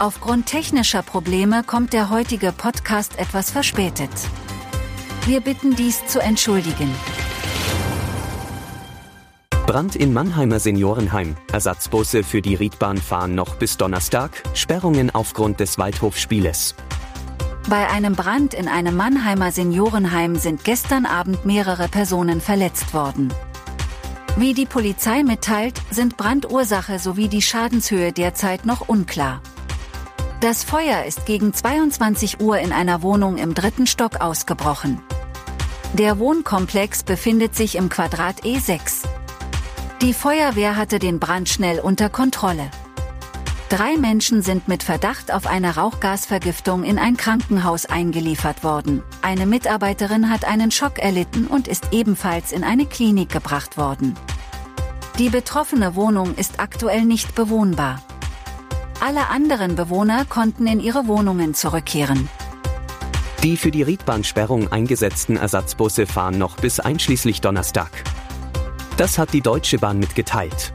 Aufgrund technischer Probleme kommt der heutige Podcast etwas verspätet. Wir bitten dies zu entschuldigen. Brand in Mannheimer Seniorenheim. Ersatzbusse für die Riedbahn fahren noch bis Donnerstag. Sperrungen aufgrund des Waldhofspieles. Bei einem Brand in einem Mannheimer Seniorenheim sind gestern Abend mehrere Personen verletzt worden. Wie die Polizei mitteilt, sind Brandursache sowie die Schadenshöhe derzeit noch unklar. Das Feuer ist gegen 22 Uhr in einer Wohnung im dritten Stock ausgebrochen. Der Wohnkomplex befindet sich im Quadrat E6. Die Feuerwehr hatte den Brand schnell unter Kontrolle. Drei Menschen sind mit Verdacht auf eine Rauchgasvergiftung in ein Krankenhaus eingeliefert worden. Eine Mitarbeiterin hat einen Schock erlitten und ist ebenfalls in eine Klinik gebracht worden. Die betroffene Wohnung ist aktuell nicht bewohnbar. Alle anderen Bewohner konnten in ihre Wohnungen zurückkehren. Die für die Riedbahnsperrung eingesetzten Ersatzbusse fahren noch bis einschließlich Donnerstag. Das hat die Deutsche Bahn mitgeteilt.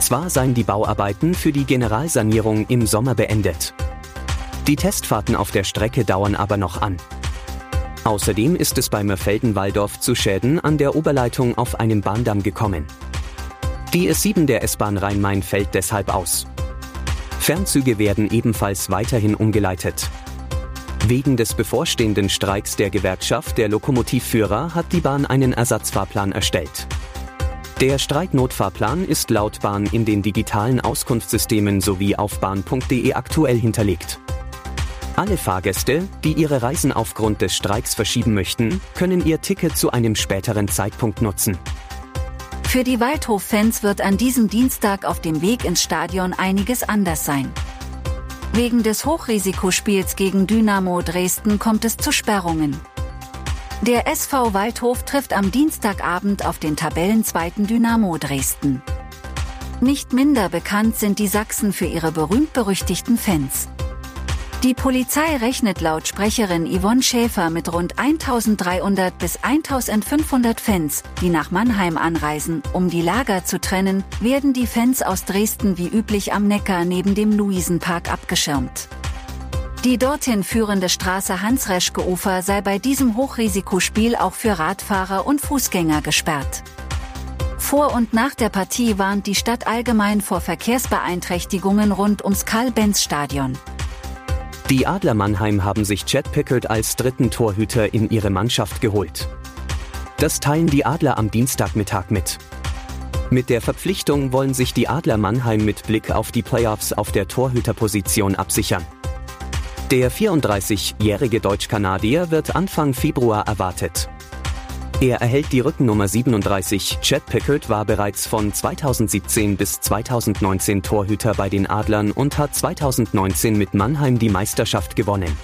Zwar seien die Bauarbeiten für die Generalsanierung im Sommer beendet. Die Testfahrten auf der Strecke dauern aber noch an. Außerdem ist es bei Mörfelden-Walldorf zu Schäden an der Oberleitung auf einem Bahndamm gekommen. Die S7 der S-Bahn Rhein-Main fällt deshalb aus. Fernzüge werden ebenfalls weiterhin umgeleitet. Wegen des bevorstehenden Streiks der Gewerkschaft der Lokomotivführer hat die Bahn einen Ersatzfahrplan erstellt. Der Streiknotfahrplan ist laut Bahn in den digitalen Auskunftssystemen sowie auf bahn.de aktuell hinterlegt. Alle Fahrgäste, die ihre Reisen aufgrund des Streiks verschieben möchten, können ihr Ticket zu einem späteren Zeitpunkt nutzen. Für die Waldhof-Fans wird an diesem Dienstag auf dem Weg ins Stadion einiges anders sein. Wegen des Hochrisikospiels gegen Dynamo Dresden kommt es zu Sperrungen. Der SV Waldhof trifft am Dienstagabend auf den Tabellenzweiten Dynamo Dresden. Nicht minder bekannt sind die Sachsen für ihre berühmt-berüchtigten Fans. Die Polizei rechnet laut Sprecherin Yvonne Schäfer mit rund 1300 bis 1500 Fans, die nach Mannheim anreisen. Um die Lager zu trennen, werden die Fans aus Dresden wie üblich am Neckar neben dem Luisenpark abgeschirmt. Die dorthin führende Straße Hans-Reschke-Ufer sei bei diesem Hochrisikospiel auch für Radfahrer und Fußgänger gesperrt. Vor und nach der Partie warnt die Stadt allgemein vor Verkehrsbeeinträchtigungen rund ums Karl-Benz-Stadion. Die Adler Mannheim haben sich Chad Pickard als dritten Torhüter in ihre Mannschaft geholt. Das teilen die Adler am Dienstagmittag mit. Mit der Verpflichtung wollen sich die Adler Mannheim mit Blick auf die Playoffs auf der Torhüterposition absichern. Der 34-jährige Deutsch-Kanadier wird Anfang Februar erwartet. Er erhält die Rückennummer 37. Chad Pickard war bereits von 2017 bis 2019 Torhüter bei den Adlern und hat 2019 mit Mannheim die Meisterschaft gewonnen.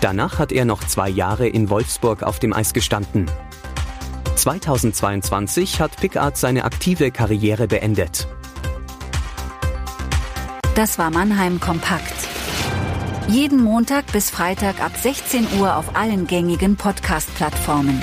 Danach hat er noch zwei Jahre in Wolfsburg auf dem Eis gestanden. 2022 hat Pickard seine aktive Karriere beendet. Das war Mannheim Kompakt. Jeden Montag bis Freitag ab 16 Uhr auf allen gängigen Podcast-Plattformen.